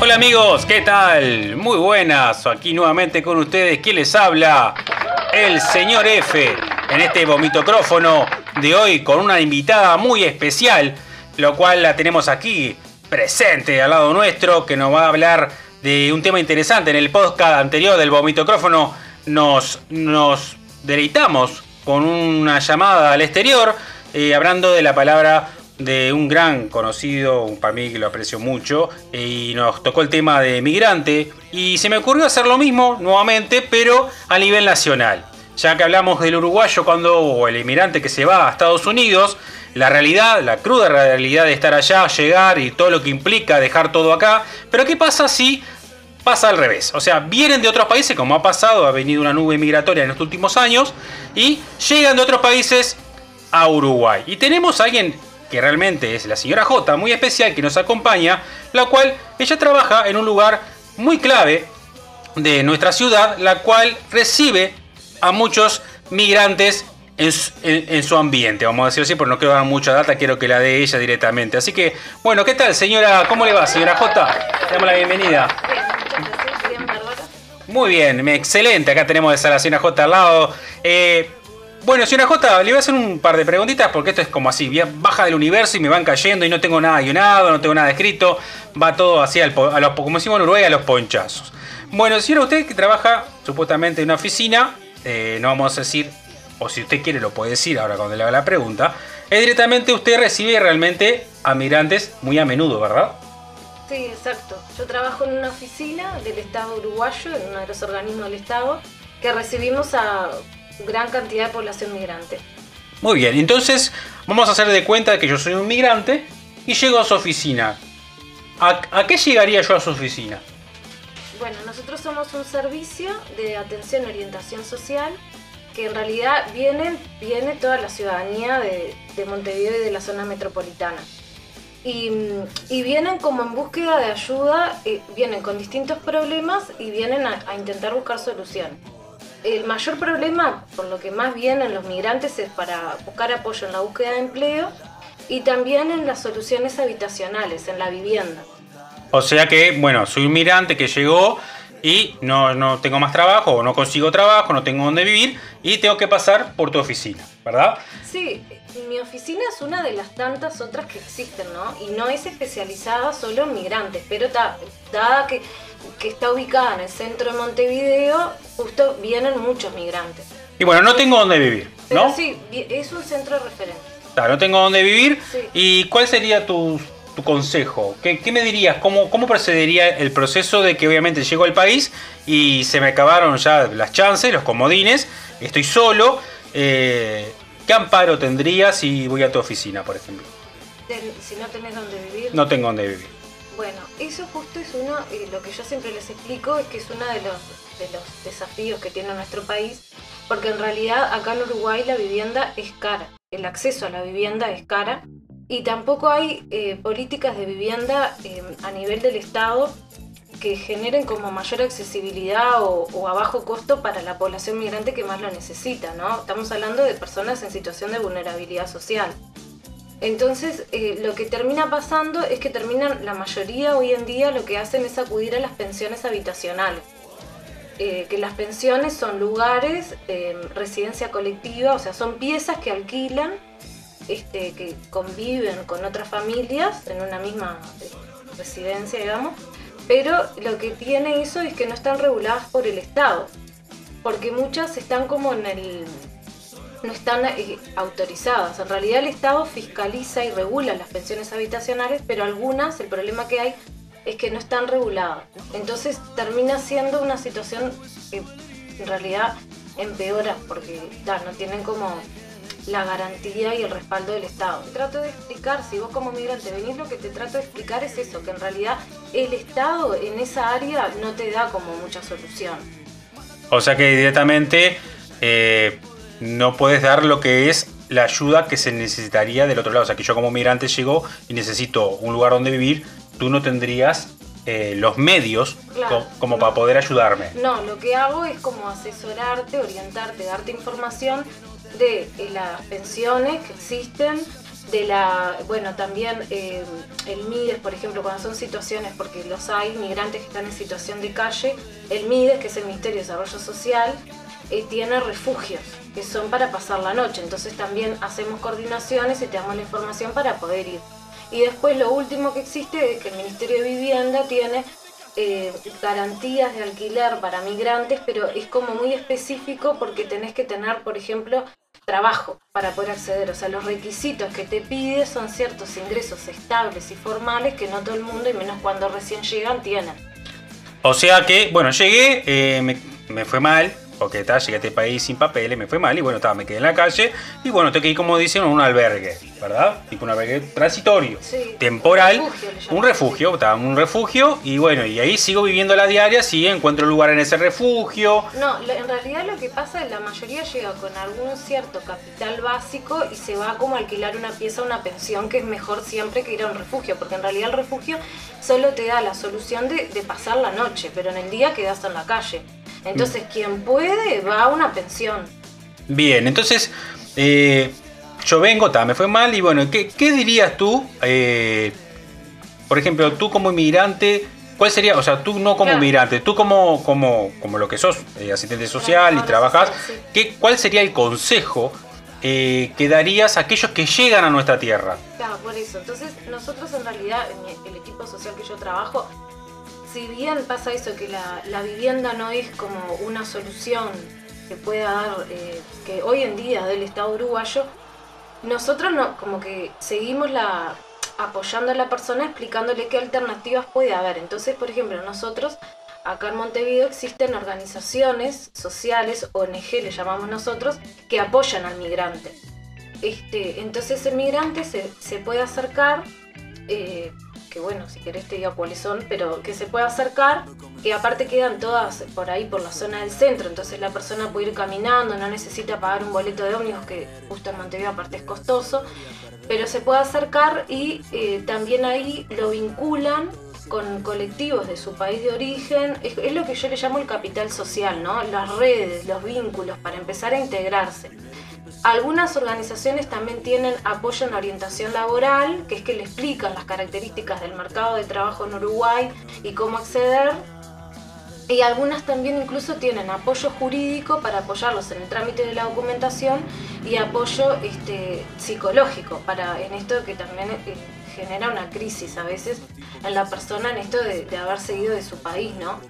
Hola amigos, ¿qué tal? Muy buenas, aquí nuevamente con ustedes, ¿quién les habla? El señor F, en este vomitocrófono de hoy con una invitada muy especial, lo cual la tenemos aquí presente al lado nuestro, que nos va a hablar de un tema interesante. En el podcast anterior del vomitocrófono nos, nos deleitamos con una llamada al exterior, eh, hablando de la palabra de un gran conocido, para mí que lo aprecio mucho, y nos tocó el tema de migrante, y se me ocurrió hacer lo mismo nuevamente, pero a nivel nacional. Ya que hablamos del uruguayo cuando, o el inmigrante que se va a Estados Unidos, la realidad, la cruda realidad de estar allá, llegar y todo lo que implica dejar todo acá, pero ¿qué pasa si pasa al revés. O sea, vienen de otros países, como ha pasado, ha venido una nube migratoria en los últimos años, y llegan de otros países a Uruguay. Y tenemos a alguien que realmente es la señora J, muy especial, que nos acompaña, la cual ella trabaja en un lugar muy clave de nuestra ciudad, la cual recibe a muchos migrantes en su, ambiente, vamos a decirlo así, porque no quiero dar mucha data, quiero que la dé ella directamente. Así que, bueno, ¿qué tal, señora? ¿Cómo le va, señora J? Le damos la bienvenida. Muy bien, excelente. Acá tenemos esa la señora J al lado. Eh, bueno, señora J, le voy a hacer un par de preguntitas porque esto es como así, baja del universo y me van cayendo y no tengo nada guionado, no tengo nada escrito, va todo así, a los, como decimos en Uruguay, a los ponchazos. Bueno, señora, usted que trabaja supuestamente en una oficina, eh, no vamos a decir, o si usted quiere lo puede decir ahora cuando le haga la pregunta, es directamente usted recibe realmente a migrantes muy a menudo, ¿verdad? Sí, exacto. Yo trabajo en una oficina del Estado uruguayo, en uno de los organismos del Estado, que recibimos a gran cantidad de población migrante. Muy bien, entonces vamos a hacer de cuenta que yo soy un migrante y llego a su oficina. ¿A, qué llegaría yo a su oficina? Bueno, nosotros somos un servicio de atención y orientación social que en realidad viene, viene toda la ciudadanía de, Montevideo y de la zona metropolitana. Y, vienen como en búsqueda de ayuda, eh, vienen con distintos problemas y vienen a intentar buscar soluciones el mayor problema, por lo que más vienen los migrantes, es para buscar apoyo en la búsqueda de empleo y también en las soluciones habitacionales, en la vivienda. O sea que, bueno, soy un migrante que llegó y no, no tengo más trabajo o no consigo trabajo, no tengo dónde vivir y tengo que pasar por tu oficina, ¿verdad? Sí, mi oficina es una de las tantas otras que existen, ¿no? Y no es especializada solo en migrantes, pero dada que, que está ubicada en el centro de Montevideo, justo vienen muchos migrantes. Y bueno, no tengo dónde vivir, ¿no? sí, es un centro de referencia. Claro, no tengo dónde vivir. ¿Y cuál sería tu, tu consejo? ¿Qué, ¿Qué, me dirías? ¿Cómo, ¿Cómo procedería el proceso de que obviamente llego al país y se me acabaron ya las chances, los comodines, estoy solo? Eh, ¿Qué amparo tendría si voy a tu oficina, por ejemplo? Si no tenés dónde vivir. No tengo dónde vivir. Bueno, eso justo es uno, y lo que yo siempre les explico es que es uno de los, de los desafíos que tiene nuestro país, porque en realidad acá en Uruguay la vivienda es cara, el acceso a la vivienda es cara, y tampoco hay eh, políticas de vivienda eh, a nivel del Estado que generen como mayor accesibilidad o, a bajo costo para la población migrante que más lo necesita, ¿no? Estamos hablando de personas en situación de vulnerabilidad social. Entonces, eh, lo que termina pasando es que terminan, la mayoría hoy en día lo que hacen es acudir a las pensiones habitacionales. Eh, que las pensiones son lugares, eh, residencia colectiva, o sea, son piezas que alquilan, este, que conviven con otras familias en una misma residencia, digamos, pero lo que tiene eso es que no están reguladas por el Estado, porque muchas están como en el... no están eh, autorizadas. En realidad el Estado fiscaliza y regula las pensiones habitacionales, pero algunas, el problema que hay es que no están reguladas. Entonces termina siendo una situación que en realidad empeora, porque no tienen como la garantía y el respaldo del Estado. Trato de explicar, si vos como migrante venís, lo que te trato de explicar es eso, que en realidad el Estado en esa área no te da como mucha solución. O sea que directamente eh, no puedes dar lo que es la ayuda que se necesitaría del otro lado. O sea que yo como migrante llego y necesito un lugar donde vivir, tú no tendrías eh, los medios como para poder ayudarme. No, lo que hago es como asesorarte, orientarte, darte información de eh, las pensiones que existen, de la, bueno, también eh, el MIDES, por ejemplo, cuando son situaciones, porque los hay, migrantes que están en situación de calle, el MIDES, que es el Ministerio de Desarrollo Social, eh, tiene refugios, que son para pasar la noche. Entonces también hacemos coordinaciones y te damos la información para poder ir. Y después lo último que existe es que el Ministerio de Vivienda tiene eh, garantías de alquiler para migrantes, pero es como muy específico porque tenés que tener, por ejemplo, trabajo para poder acceder. O sea, los requisitos que te pide son ciertos ingresos estables y formales que no todo el mundo, y menos cuando recién llegan, tienen. O sea que, bueno, llegué, eh, me, me fue mal, porque tal, llegué a este país sin papeles, me fue mal y bueno, estaba, me quedé en la calle y bueno, tengo que ir como dicen a un albergue, ¿verdad? Tipo un albergue transitorio, Sí, temporal, un refugio un refugio, un refugio y bueno, y ahí sigo viviendo la diaria, si encuentro lugar en ese refugio. No, en realidad lo que pasa es que la mayoría llega con algún cierto capital básico y se va como a alquilar una pieza, una pensión, que es mejor siempre que ir a un refugio, porque en realidad el refugio solo te da la solución de, de pasar la noche, pero en el día quedas en la calle. Entonces, quien puede va a una pensión. Bien, entonces eh, yo vengo, ta, me fue mal y bueno, ¿qué, qué dirías tú? eh, por ejemplo, tú como inmigrante, ¿cuál sería, o sea, tú no como Claro. inmigrante, tú como, como, como lo que sos, eh, asistente social y trabajas, sí. ¿qué, ¿cuál sería el consejo eh, que darías a aquellos que llegan a nuestra tierra? Claro, por eso. Entonces, nosotros en realidad, en el equipo social que yo trabajo, si bien pasa eso, que la, la vivienda no es como una solución que pueda dar, eh, que hoy en día del Estado uruguayo, nosotros no, como que seguimos la apoyando a la persona, explicándole qué alternativas puede haber. Entonces, por ejemplo, nosotros acá en Montevideo existen organizaciones sociales, ONG le llamamos nosotros, que apoyan al migrante. Este, entonces el migrante se, se puede acercar, eh, que bueno, si querés te digo cuáles son, pero que se puede acercar, que aparte quedan todas por ahí por la zona del centro, entonces la persona puede ir caminando, no necesita pagar un boleto de ómnibus, que justo en Montevideo aparte es costoso, pero se puede acercar y eh, también ahí lo vinculan con colectivos de su país de origen, es, es lo que yo le llamo el capital social, ¿no? Las redes, los vínculos para empezar a integrarse. Algunas organizaciones también tienen apoyo en orientación laboral, que es que le explican las características del mercado de trabajo en Uruguay y cómo acceder. Y algunas también incluso tienen apoyo jurídico para apoyarlos en el trámite de la documentación y apoyo este, psicológico para en esto que también eh, genera una crisis a veces en la persona en esto de, de haber seguido de su país, ¿no?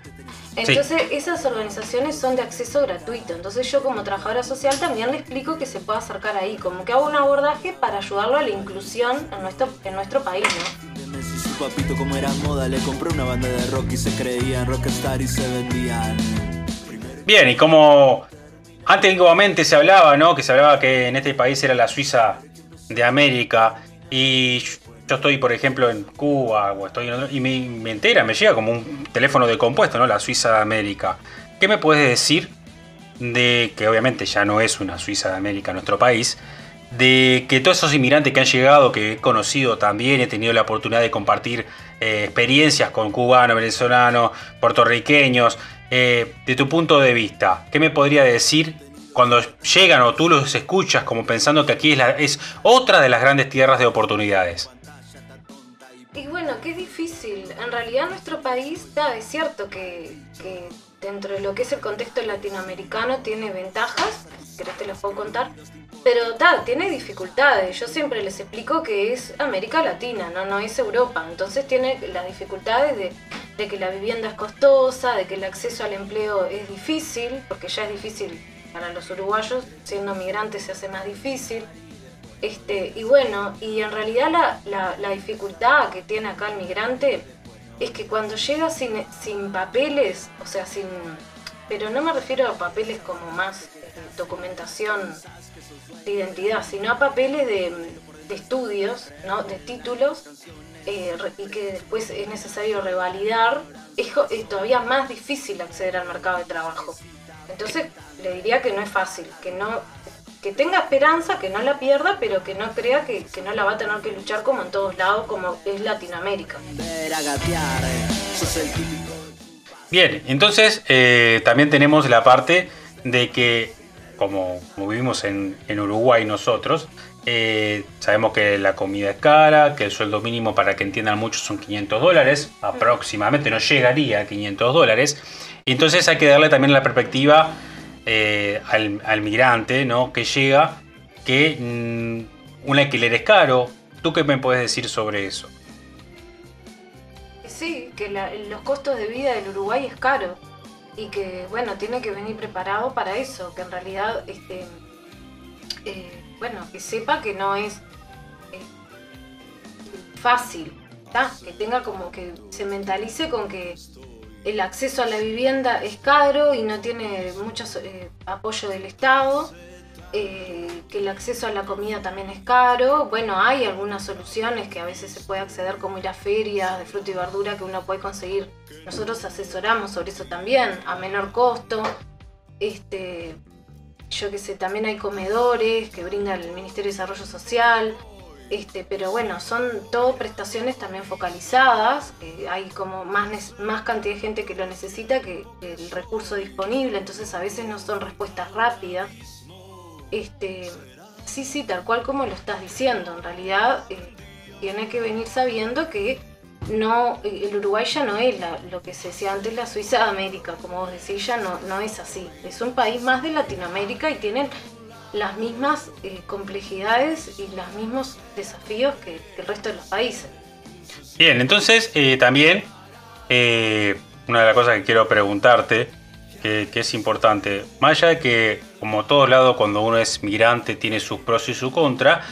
Entonces esas organizaciones son de acceso gratuito. Entonces yo como trabajadora social también le explico que se puede acercar ahí, como que hago un abordaje para ayudarlo a la inclusión en nuestro, en nuestro país, ¿no? De Messi, su papito como era moda, le compró una banda de rock y se creían rockstar y se vendían. Bien, y como antiguamente se hablaba, ¿no? Que se hablaba que en este país era la Suiza de América y yo estoy, por ejemplo, en Cuba o estoy y me, me entera, me llega como un teléfono de compuesto, ¿no? La Suiza de América. ¿Qué me puedes decir de que obviamente ya no es una Suiza de América nuestro país? De que todos esos inmigrantes que han llegado, que he conocido también, he tenido la oportunidad de compartir eh, experiencias con cubanos, venezolanos, puertorriqueños, eh, de tu punto de vista, ¿qué me podría decir cuando llegan o tú los escuchas como pensando que aquí es otra de las grandes tierras de oportunidades? Y bueno, es difícil. En realidad nuestro país, ta, es cierto que, que dentro de lo que es el contexto latinoamericano tiene ventajas, si querés te las puedo contar, pero ta, tiene dificultades. Yo siempre les explico que es América Latina, no, no es Europa. Entonces tiene las dificultades de, de que la vivienda es costosa, de que el acceso al empleo es difícil, porque ya es difícil para los uruguayos, siendo migrantes se hace más difícil. Este, y bueno, y en realidad la, la- la dificultad que tiene acá el migrante es que cuando llega sin, sin papeles, o sea, sin... Pero no me refiero a papeles como más documentación de identidad, sino a papeles de, estudios, ¿no? de títulos, eh, y que después es necesario revalidar, es todavía más difícil acceder al mercado de trabajo. Entonces le diría que no es fácil, que no que tenga esperanza, que no la pierda, pero que no crea que, que no la va a tener que luchar como en todos lados, como es Latinoamérica. Eh, sos el típico. Bien, entonces eh, también tenemos la parte de que, como, como vivimos en, en Uruguay nosotros, Eh, sabemos que la comida es cara, que el sueldo mínimo, para que entiendan mucho, son 500 dólares, aproximadamente, no llegaría a 500 dólares. Entonces hay que darle también la perspectiva eh, al, migrante ¿no? que llega, que mm, un alquiler es caro. ¿Tú qué me puedes decir sobre eso? Sí, que los costos de vida del Uruguay es caro y que, bueno, tiene que venir preparado para eso, que en realidad, este, eh, bueno, que sepa que no es eh, fácil, que tenga como que se mentalice con que el acceso a la vivienda es caro y no tiene mucho eh, apoyo del Estado, eh, que el acceso a la comida también es caro. Bueno, hay algunas soluciones que a veces se puede acceder como ir a ferias de fruta y verdura que uno puede conseguir. Nosotros asesoramos sobre eso también, a menor costo. Este, yo que sé, también hay comedores que brinda el Ministerio de Desarrollo Social. Este, pero bueno, son todo prestaciones también focalizadas, hay como más, más cantidad de gente que lo necesita que el recurso disponible, entonces a veces no son respuestas rápidas. Este, sí, sí, tal cual como lo estás diciendo, en realidad eh, tiene que venir sabiendo que no, el Uruguay ya no es lo que se decía antes la Suiza de América, como vos decís, ya no, no es así. Es un país más de Latinoamérica y tienen las mismas eh, complejidades y los mismos desafíos que, el resto de los países. Bien, entonces eh, también eh, una de las cosas que quiero preguntarte, que, es importante, más allá de que como todos lados cuando uno es migrante tiene sus pros y sus contras,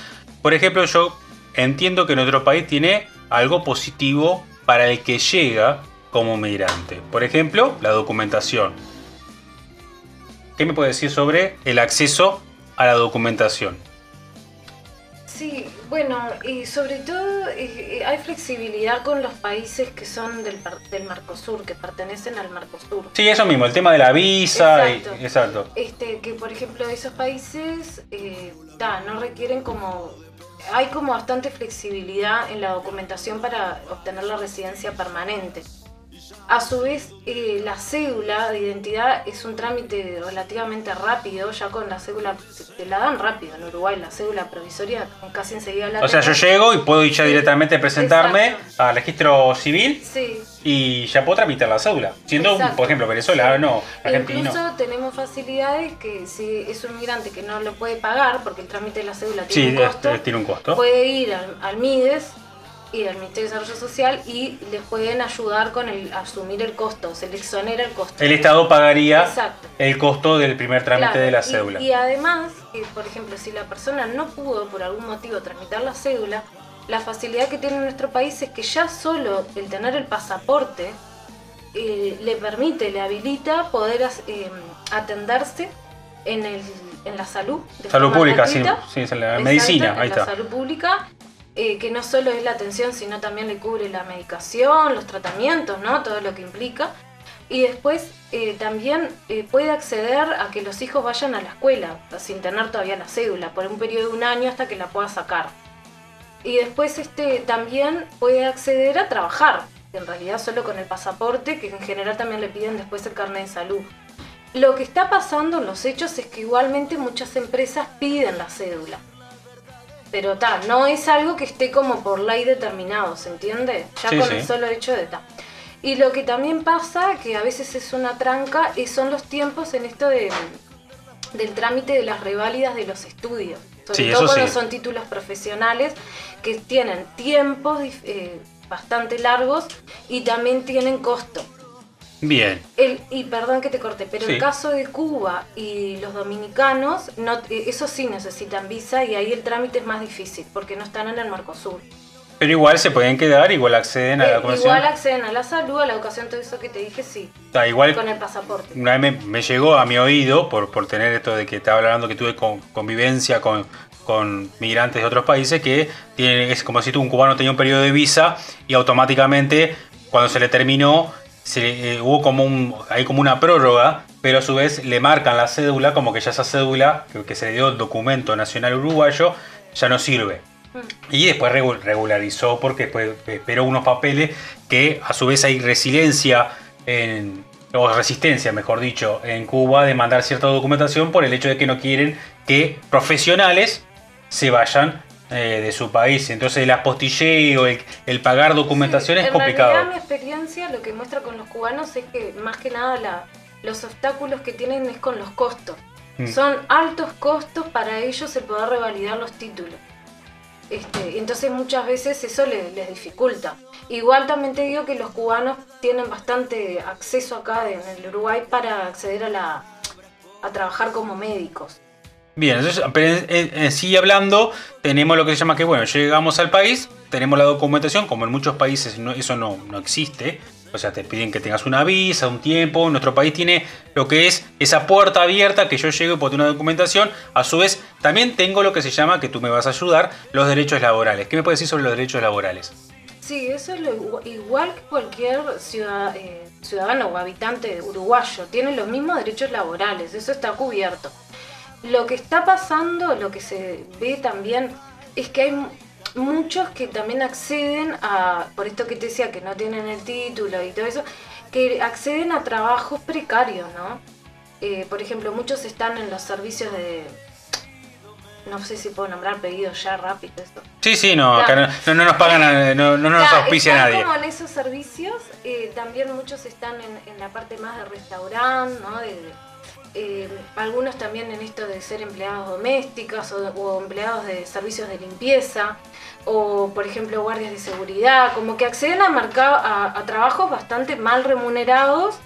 por ejemplo yo entiendo que nuestro país tiene algo positivo para el que llega como migrante. Por ejemplo, la documentación. ¿Qué me puede decir sobre el acceso a la documentación. Sí, bueno, y sobre todo eh, hay flexibilidad con los países que son del, del Mercosur, que pertenecen al Mercosur. Sí, eso mismo, el tema de la visa. Exacto. Y, exacto. Este, que por ejemplo esos países eh, no requieren como... Hay como bastante flexibilidad en la documentación para obtener la residencia permanente. A su vez, eh, la cédula de identidad es un trámite relativamente rápido, ya con la cédula, te la dan rápido en Uruguay, la cédula provisoria casi enseguida la O sea, yo llego y puedo ir ya directamente a presentarme al registro civil sí. y ya puedo tramitar la cédula. Siendo, por ejemplo, venezolano, sí. argentino. Incluso tenemos facilidades que si es un migrante que no lo puede pagar, porque el trámite de la cédula tiene, un, costo, tiene un costo, puede ir al MIDES ir al Ministerio de Desarrollo Social y les pueden ayudar con el asumir el costo, se les exonera el costo. El Estado pagaría el costo del primer trámite de la cédula. Y, además, por ejemplo, si la persona no pudo por algún motivo tramitar la cédula, la facilidad que tiene nuestro país es que ya solo el tener el pasaporte eh, le permite, le habilita poder eh, atenderse en, el, en la salud. salud pública, sí, sí, en la medicina, ahí en La salud pública eh, que no solo es la atención, sino también le cubre la medicación, los tratamientos, ¿no? Todo lo que implica. Y después eh, también eh, puede acceder a que los hijos vayan a la escuela, sin tener todavía la cédula, por un periodo de un año hasta que la pueda sacar. Y después este, también puede acceder a trabajar, en realidad solo con el pasaporte, que en general también le piden después el carnet de salud. Lo que está pasando en los hechos es que igualmente muchas empresas piden la cédula pero tal, no es algo que esté como por ley determinado, ¿se entiende? Ya con el solo hecho de tal. Y lo que también pasa, que a veces es una tranca, son los tiempos en esto de, del trámite de las reválidas de los estudios. Sobre todo cuando son títulos profesionales que tienen tiempos eh, bastante largos y también tienen costo. Bien. El, y perdón que te corte, pero el caso de Cuba y los dominicanos, no, eh, eso sí necesitan visa y ahí el trámite es más difícil porque no están en el Mercosur. Pero igual se pueden quedar, igual acceden a la eh, educación. Igual acceden a la salud, a la educación, todo eso que te dije, sí. Igual, con el pasaporte. Una vez me, llegó a mi oído, por, por tener esto de que estaba hablando que tuve convivencia con, con migrantes de otros países, que tienen, es como si tú, un cubano tenía un periodo de visa y automáticamente, cuando se le terminó, se, eh, hubo como un, hay como una prórroga, pero a su vez le marcan la cédula como que ya esa cédula, que, se le dio el documento nacional uruguayo, ya no sirve. Mm. Y después regularizó porque después esperó unos papeles que a su vez hay resiliencia en, o resistencia, mejor dicho, en Cuba de mandar cierta documentación por el hecho de que no quieren que profesionales se vayan eh, de su país. Entonces el apostilleo, el, el pagar documentación Sí, es en complicado. realidad mi experiencia lo que muestra con los cubanos es que más que nada la- los obstáculos que tienen es con los costos. Mm. Son altos costos para ellos el poder revalidar los títulos. Este, entonces muchas veces eso le- les dificulta. Igual también te digo que los cubanos tienen bastante acceso acá en el Uruguay para acceder a la a trabajar como médicos. Bien, entonces, pero en- en sí hablando, tenemos lo que se llama que, bueno, llegamos al país, tenemos la documentación, como en muchos países no- eso no, no existe. O sea, te piden que tengas una visa, un tiempo. Nuestro país tiene lo que es esa puerta abierta que yo llego y puedo tener una documentación. A su vez, también tengo lo que se llama, que tú me vas a ayudar, los derechos laborales. ¿Qué me puedes decir sobre los derechos laborales? Sí, eso es lo igu- igual que cualquier ciudad- eh, ciudadano o habitante uruguayo. Tiene los mismos derechos laborales, eso está cubierto. Lo que está pasando, lo que se ve también, es que hay mu- muchos que también acceden a, por esto que te decía, que no tienen el título y todo eso, que acceden a trabajos precarios, ¿no? Eh, por ejemplo, muchos están en los servicios de... No sé si puedo nombrar pedidos ya rápido esto. Sí, sí, no, Claro. acá no, no nos pagan, a- no, no nos auspicia están nadie. como en esos servicios, eh, también muchos están en, en la parte más de restaurante, ¿no? De- eh, algunos también en esto de ser empleados domésticas o, empleados de servicios de limpieza o por ejemplo guardias de seguridad, como que acceden a, mercado, a, trabajos bastante mal remunerados,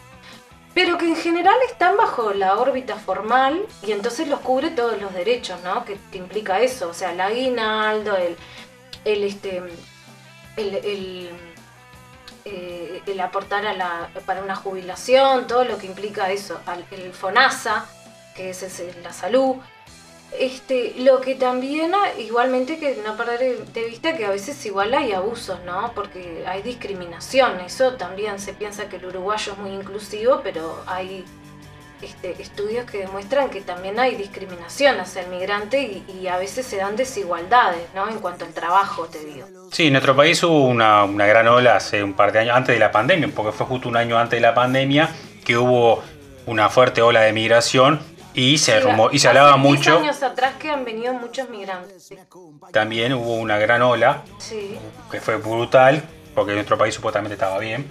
pero que en general están bajo la órbita formal y entonces los cubre todos los derechos, ¿no? Que, que implica eso, o sea, el aguinaldo, el, el este el, eh, el aportar a la, para una jubilación, todo lo que implica eso, al- el FONASA, que es, es la salud. Este, lo que también, igualmente que no perder de vista que a veces igual hay abusos, ¿no? Porque hay discriminación, eso también se piensa que el uruguayo es muy inclusivo, pero hay este, estudios que demuestran que también hay discriminación hacia el migrante y, y a veces se dan desigualdades, ¿no? En cuanto al trabajo, te digo. Sí, en nuestro país hubo una, una gran ola hace un par de años, antes de la pandemia, porque fue justo un año antes de la pandemia, que hubo una fuerte ola de migración y se, Sí, rumó- y se hablaba 10 mucho. años atrás que han venido muchos migrantes. Sí. También hubo una gran ola, Sí. que fue brutal, porque nuestro país supuestamente estaba bien.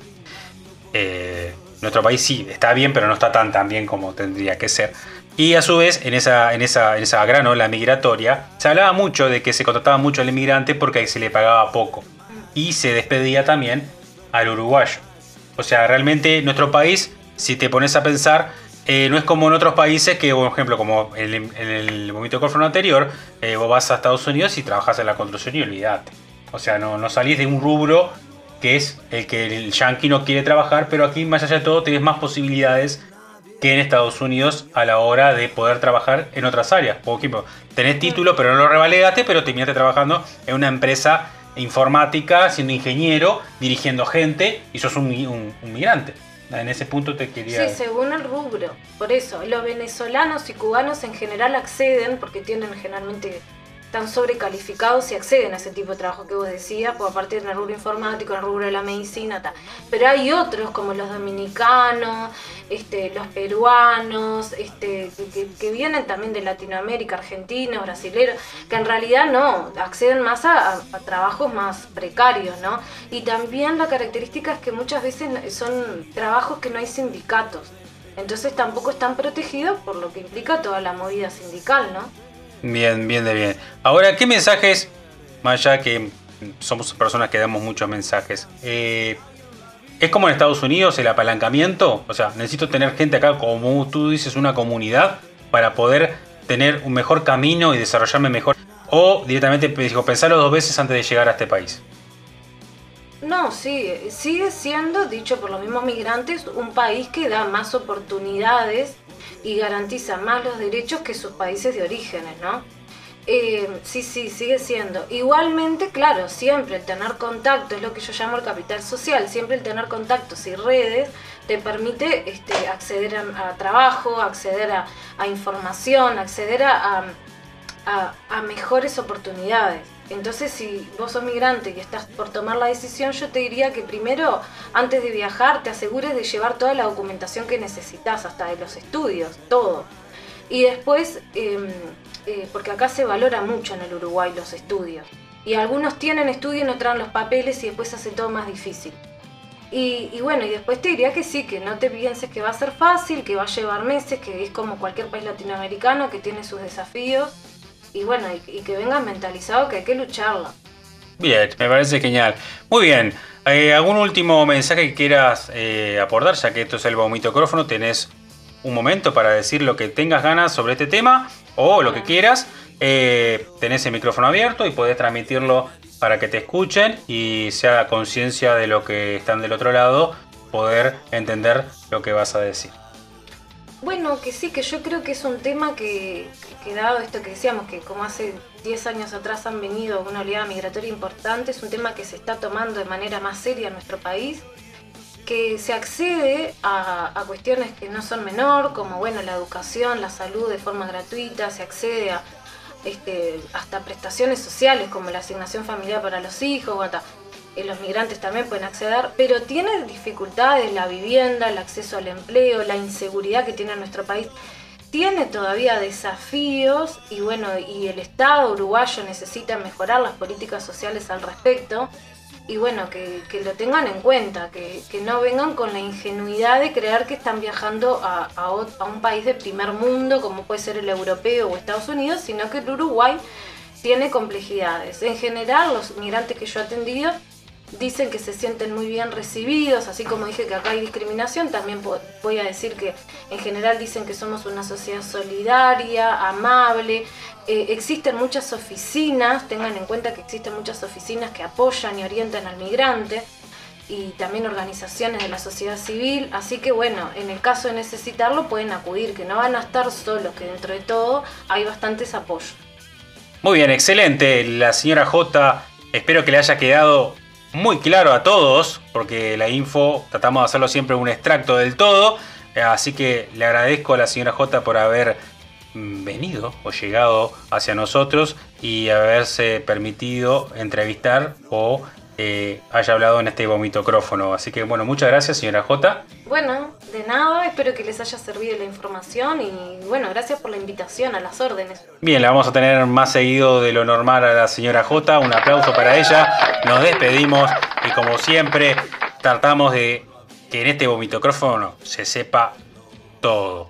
Eh, nuestro país sí, está bien, pero no está tan tan bien como tendría que ser. Y a su vez, en esa, en esa, en esa gran migratoria, se hablaba mucho de que se contrataba mucho al inmigrante porque se le pagaba poco. Y se despedía también al uruguayo. O sea, realmente nuestro país, si te pones a pensar, eh, no es como en otros países que, por ejemplo, como en el, en el movimiento de Corfron anterior, eh, vos vas a Estados Unidos y trabajas en la construcción y olvídate. O sea, no, no salís de un rubro que es el que el yankee no quiere trabajar, pero aquí más allá de todo tienes más posibilidades que en Estados Unidos a la hora de poder trabajar en otras áreas. Por ejemplo, tenés título pero no lo revalidaste, pero terminaste trabajando en una empresa informática, siendo ingeniero, dirigiendo gente y sos un, un- un migrante. En ese punto te quería... Sí, según el rubro. Por eso, los venezolanos y cubanos en general acceden, porque tienen generalmente están sobrecalificados y acceden a ese tipo de trabajo que vos decías, pues aparte en el rubro informático, el rubro de la medicina, pero hay otros como los dominicanos, este, los peruanos, este, que, vienen también de Latinoamérica, argentinos, brasileños, que en realidad no, acceden más a- a trabajos más precarios, ¿no? Y también la característica es que muchas veces son trabajos que no hay sindicatos. Entonces tampoco están protegidos por lo que implica toda la movida sindical, ¿no? Bien, bien de bien. Ahora, ¿qué mensajes, más allá que somos personas que damos muchos mensajes, eh, ¿es como en Estados Unidos el apalancamiento? O sea, necesito tener gente acá, como tú dices, una comunidad para poder tener un mejor camino y desarrollarme mejor. O directamente dijo, pensarlo dos veces antes de llegar a este país. No, sí, sigue siendo, dicho por los mismos migrantes, un país que da más oportunidades y garantiza más los derechos que sus países de orígenes, ¿no? Eh, sí, sí, sigue siendo. Igualmente, claro, siempre el tener contacto, es lo que yo llamo el capital social, siempre el tener contactos y redes te permite este, acceder a, trabajo, acceder a, información, acceder a mejores oportunidades. Entonces, si vos sos migrante y estás por tomar la decisión, yo te diría que primero, antes de viajar, te asegures de llevar toda la documentación que necesitas, hasta de los estudios, todo. Y después, em, eh, porque acá se valora mucho en el Uruguay los estudios. Y algunos tienen estudio y no traen los papeles y después hace todo más difícil. Y, y, bueno, y después te diría que sí, que no te pienses que va a ser fácil, que va a llevar meses, que es como cualquier país latinoamericano que tiene sus desafíos. Y bueno, y, que vengan mentalizado que hay que lucharla. Bien, me parece genial. Muy bien, eh, ¿algún último mensaje que quieras eh, aportar? Ya que esto es el vomitocrófono, tenés un momento para decir lo que tengas ganas sobre este tema o lo que quieras. Eh, tenés el micrófono abierto y podés transmitirlo para que te escuchen y se haga conciencia de lo que están del otro lado, poder entender lo que vas a decir. Bueno, que sí, que yo creo que es un tema que, que dado esto que decíamos, que como hace 10 años atrás han venido una oleada migratoria importante, es un tema que se está tomando de manera más seria en nuestro país, que se accede a, cuestiones que no son menor, como bueno, la educación, la salud de forma gratuita, se accede a este, hasta prestaciones sociales como la asignación familiar para los hijos, eh, los migrantes también pueden acceder, pero tiene dificultades la vivienda, el acceso al empleo, la inseguridad que tiene nuestro país. Tiene todavía desafíos y bueno, y el Estado uruguayo necesita mejorar las políticas sociales al respecto y bueno, que, lo tengan en cuenta, que, no vengan con la ingenuidad de creer que están viajando a, a, un país de primer mundo, como puede ser el europeo o Estados Unidos, sino que el Uruguay tiene complejidades. En general, los migrantes que yo he atendido dicen que se sienten muy bien recibidos, así como dije que acá hay discriminación, también voy a decir que en general dicen que somos una sociedad solidaria, amable, eh, existen muchas oficinas, tengan en cuenta que existen muchas oficinas que apoyan y orientan al migrante y también organizaciones de la sociedad civil, así que bueno, en el caso de necesitarlo pueden acudir, que no van a estar solos, que dentro de todo hay bastantes apoyos. Muy bien, excelente. La señora J, espero que le haya quedado muy claro a todos, porque la info tratamos de hacerlo siempre un extracto del todo, así que le agradezco a la señora J por haber venido o llegado hacia nosotros y haberse permitido entrevistar o eh, haya hablado en este vomitocrófono. Así que bueno, muchas gracias señora J. Bueno, de nada, espero que les haya servido la información y bueno, gracias por la invitación a las órdenes. Bien, la vamos a tener más seguido de lo normal a la señora J. Un aplauso para ella. Nos despedimos y como siempre tratamos de que en este vomitocrófono se sepa todo.